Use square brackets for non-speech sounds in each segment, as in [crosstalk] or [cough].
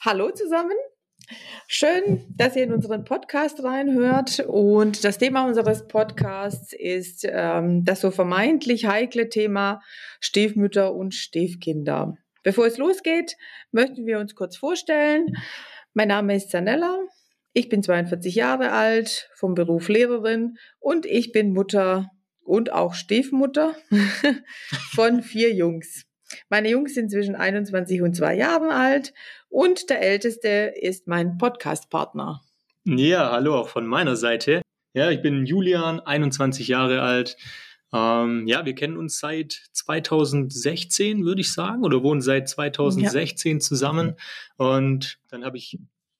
Hallo zusammen. Schön, dass ihr in unseren Podcast reinhört. Und das Thema unseres Podcasts ist ähm, das so vermeintlich heikle Thema Stiefmütter und Stiefkinder. Bevor es losgeht, möchten wir uns kurz vorstellen. Mein Name ist Zanella. Ich bin 42 Jahre alt, vom Beruf Lehrerin und ich bin Mutter und auch Stiefmutter [laughs] von vier Jungs. Meine Jungs sind zwischen 21 und 2 Jahren alt und der älteste ist mein Podcast-Partner. Ja, hallo auch von meiner Seite. Ja, ich bin Julian, 21 Jahre alt. Ähm, ja, wir kennen uns seit 2016, würde ich sagen, oder wohnen seit 2016 ja. zusammen. Und dann habe ich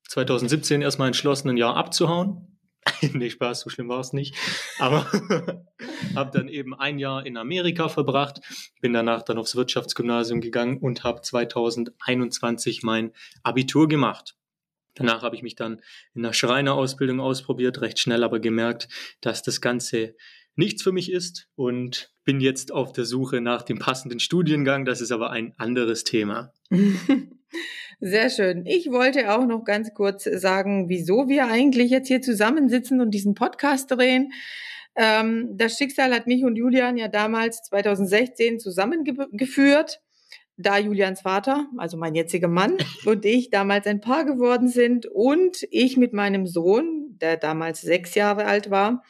2017 erstmal entschlossen, ein Jahr abzuhauen. [laughs] nee, Spaß, so schlimm war es nicht. Aber [laughs] habe dann eben ein Jahr in Amerika verbracht, bin danach dann aufs Wirtschaftsgymnasium gegangen und habe 2021 mein Abitur gemacht. Danach habe ich mich dann in der Schreinerausbildung ausprobiert, recht schnell aber gemerkt, dass das Ganze nichts für mich ist und bin jetzt auf der Suche nach dem passenden Studiengang. Das ist aber ein anderes Thema. [laughs] Sehr schön. Ich wollte auch noch ganz kurz sagen, wieso wir eigentlich jetzt hier zusammensitzen und diesen Podcast drehen. Ähm, das Schicksal hat mich und Julian ja damals 2016 zusammengeführt, da Julians Vater, also mein jetziger Mann, [laughs] und ich damals ein Paar geworden sind und ich mit meinem Sohn, der damals sechs Jahre alt war,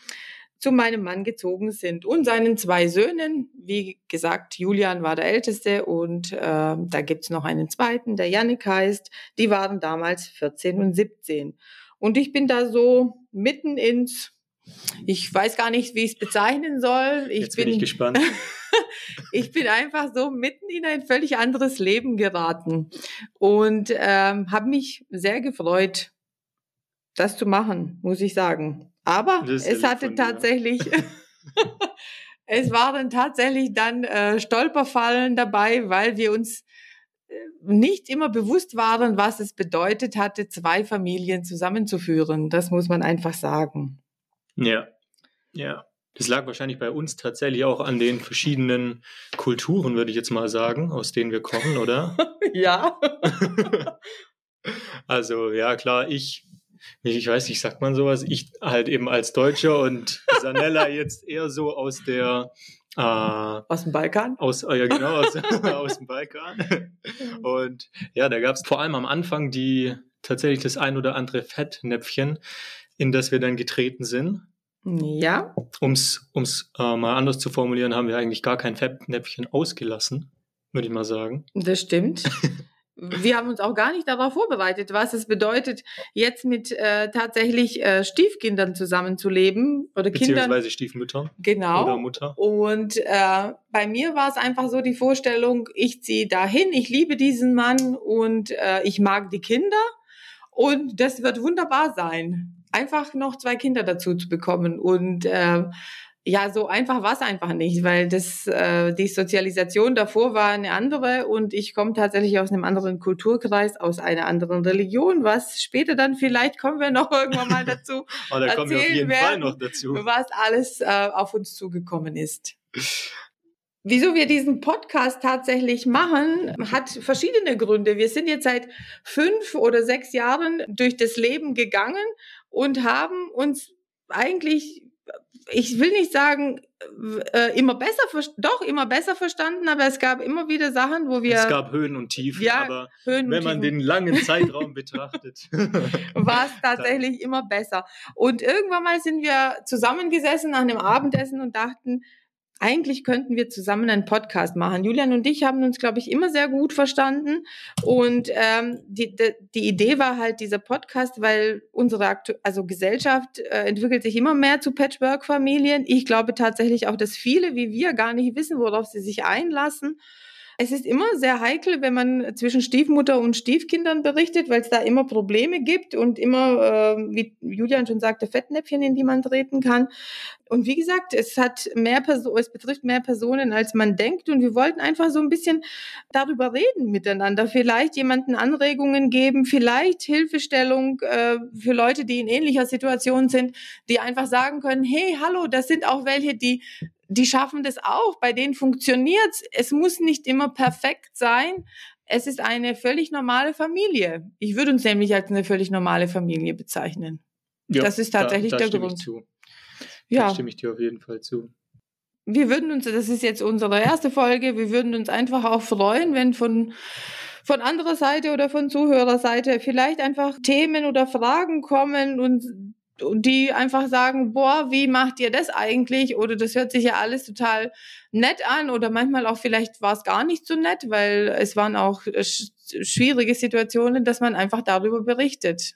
zu meinem Mann gezogen sind und seinen zwei Söhnen. Wie gesagt, Julian war der Älteste und äh, da gibt's noch einen zweiten, der Yannick heißt. Die waren damals 14 und 17. Und ich bin da so mitten ins, ich weiß gar nicht, wie ich es bezeichnen soll. Ich Jetzt bin, bin ich gespannt. [laughs] ich bin einfach so mitten in ein völlig anderes Leben geraten und ähm, habe mich sehr gefreut, das zu machen, muss ich sagen. Aber es hatte tatsächlich, [laughs] [laughs] es waren tatsächlich dann äh, Stolperfallen dabei, weil wir uns äh, nicht immer bewusst waren, was es bedeutet hatte, zwei Familien zusammenzuführen. Das muss man einfach sagen. Ja, ja. Das lag wahrscheinlich bei uns tatsächlich auch an den verschiedenen Kulturen, würde ich jetzt mal sagen, aus denen wir kommen, oder? [laughs] ja. also, ja, klar, ich ich weiß nicht, sagt man sowas? Ich halt eben als Deutscher und Sanella jetzt eher so aus der äh, aus dem Balkan? Aus, oh ja, genau, aus, [laughs] aus dem Balkan. Und ja, da gab es vor allem am Anfang die tatsächlich das ein oder andere Fettnäpfchen, in das wir dann getreten sind. Ja. Um es äh, mal anders zu formulieren, haben wir eigentlich gar kein Fettnäpfchen ausgelassen, würde ich mal sagen. Das stimmt. [laughs] wir haben uns auch gar nicht darauf vorbereitet, was es bedeutet, jetzt mit äh, tatsächlich äh, Stiefkindern zusammenzuleben oder Beziehungsweise Kindern. Stiefmüttern. Genau. Oder Mutter. Und äh, bei mir war es einfach so die Vorstellung, ich ziehe dahin, ich liebe diesen Mann und äh, ich mag die Kinder und das wird wunderbar sein. Einfach noch zwei Kinder dazu zu bekommen und äh, ja, so einfach war es einfach nicht, weil das äh, die Sozialisation davor war eine andere und ich komme tatsächlich aus einem anderen Kulturkreis, aus einer anderen Religion, was später dann vielleicht kommen wir noch [laughs] irgendwann mal dazu. [laughs] oh, da kommen wir auf jeden werden, Fall noch dazu. Was alles äh, auf uns zugekommen ist. Wieso wir diesen Podcast tatsächlich machen, hat verschiedene Gründe. Wir sind jetzt seit fünf oder sechs Jahren durch das Leben gegangen und haben uns eigentlich ich will nicht sagen, äh, immer besser, doch immer besser verstanden, aber es gab immer wieder Sachen, wo wir. Es gab Höhen und Tiefen, ja, aber Höhen wenn man den langen [laughs] Zeitraum betrachtet, [laughs] war es [laughs] tatsächlich immer besser. Und irgendwann mal sind wir zusammengesessen nach einem Abendessen und dachten, eigentlich könnten wir zusammen einen Podcast machen. Julian und ich haben uns, glaube ich, immer sehr gut verstanden. Und ähm, die, die, die Idee war halt dieser Podcast, weil unsere also Gesellschaft äh, entwickelt sich immer mehr zu Patchwork-Familien. Ich glaube tatsächlich auch, dass viele wie wir gar nicht wissen, worauf sie sich einlassen. Es ist immer sehr heikel, wenn man zwischen Stiefmutter und Stiefkindern berichtet, weil es da immer Probleme gibt und immer, äh, wie Julian schon sagte, Fettnäpfchen, in die man treten kann. Und wie gesagt, es hat mehr Person, es betrifft mehr Personen, als man denkt. Und wir wollten einfach so ein bisschen darüber reden miteinander. Vielleicht jemanden Anregungen geben, vielleicht Hilfestellung äh, für Leute, die in ähnlicher Situation sind, die einfach sagen können, hey, hallo, das sind auch welche, die die schaffen das auch, bei denen funktioniert's. Es muss nicht immer perfekt sein. es ist eine völlig normale Familie. Ich würde uns nämlich als eine völlig normale Familie bezeichnen. Ja, das ist tatsächlich da, da der Grund. Ja. Da stimme ich dir auf jeden Fall zu. Wir würden uns, das ist jetzt unsere erste Folge, wir würden uns einfach auch freuen, wenn von von anderer Seite oder von Zuhörerseite vielleicht einfach Themen oder Fragen kommen und die einfach sagen, boah, wie macht ihr das eigentlich? Oder das hört sich ja alles total nett an oder manchmal auch vielleicht war es gar nicht so nett, weil es waren auch schwierige Situationen, dass man einfach darüber berichtet.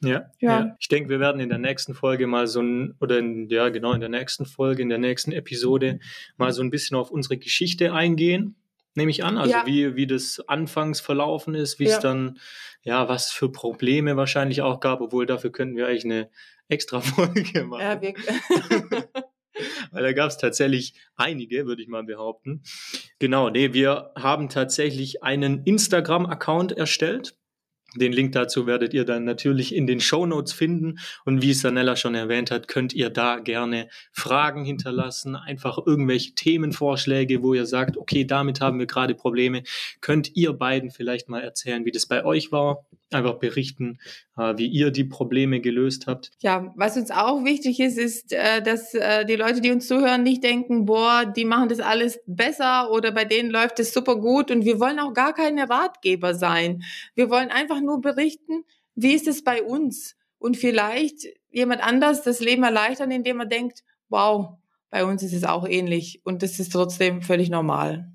Ja, ja. ja. Ich denke, wir werden in der nächsten Folge mal so ein, oder in, ja, genau, in der nächsten Folge, in der nächsten Episode mal so ein bisschen auf unsere Geschichte eingehen, nehme ich an. Also ja. wie, wie das anfangs verlaufen ist, wie ja. es dann, ja, was für Probleme wahrscheinlich auch gab, obwohl dafür könnten wir eigentlich eine extra [laughs] Folge machen. Ja, wirklich. [laughs] Weil da gab es tatsächlich einige, würde ich mal behaupten. Genau, nee, wir haben tatsächlich einen Instagram-Account erstellt. Den Link dazu werdet ihr dann natürlich in den Show Notes finden. Und wie Sanella schon erwähnt hat, könnt ihr da gerne Fragen hinterlassen, einfach irgendwelche Themenvorschläge, wo ihr sagt, okay, damit haben wir gerade Probleme. Könnt ihr beiden vielleicht mal erzählen, wie das bei euch war? Einfach berichten, äh, wie ihr die Probleme gelöst habt. Ja, was uns auch wichtig ist, ist, äh, dass äh, die Leute, die uns zuhören, nicht denken, boah, die machen das alles besser oder bei denen läuft es super gut. Und wir wollen auch gar keine Ratgeber sein. Wir wollen einfach nur berichten, wie ist es bei uns? Und vielleicht jemand anders das Leben erleichtern, indem er denkt, wow, bei uns ist es auch ähnlich und das ist trotzdem völlig normal.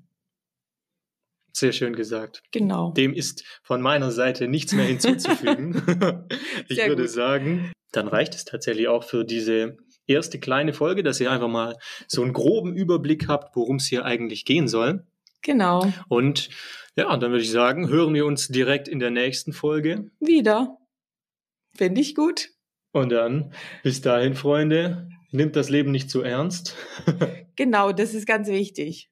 Sehr schön gesagt. Genau. Dem ist von meiner Seite nichts mehr hinzuzufügen. [laughs] ich Sehr würde gut. sagen, dann reicht es tatsächlich auch für diese erste kleine Folge, dass ihr einfach mal so einen groben Überblick habt, worum es hier eigentlich gehen soll. Genau. Und ja, dann würde ich sagen, hören wir uns direkt in der nächsten Folge. Wieder. Finde ich gut. Und dann, bis dahin, Freunde, nimmt das Leben nicht zu ernst. [laughs] genau, das ist ganz wichtig.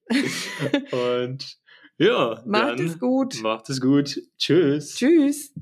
Und ja. Macht es gut. Macht es gut. Tschüss. Tschüss.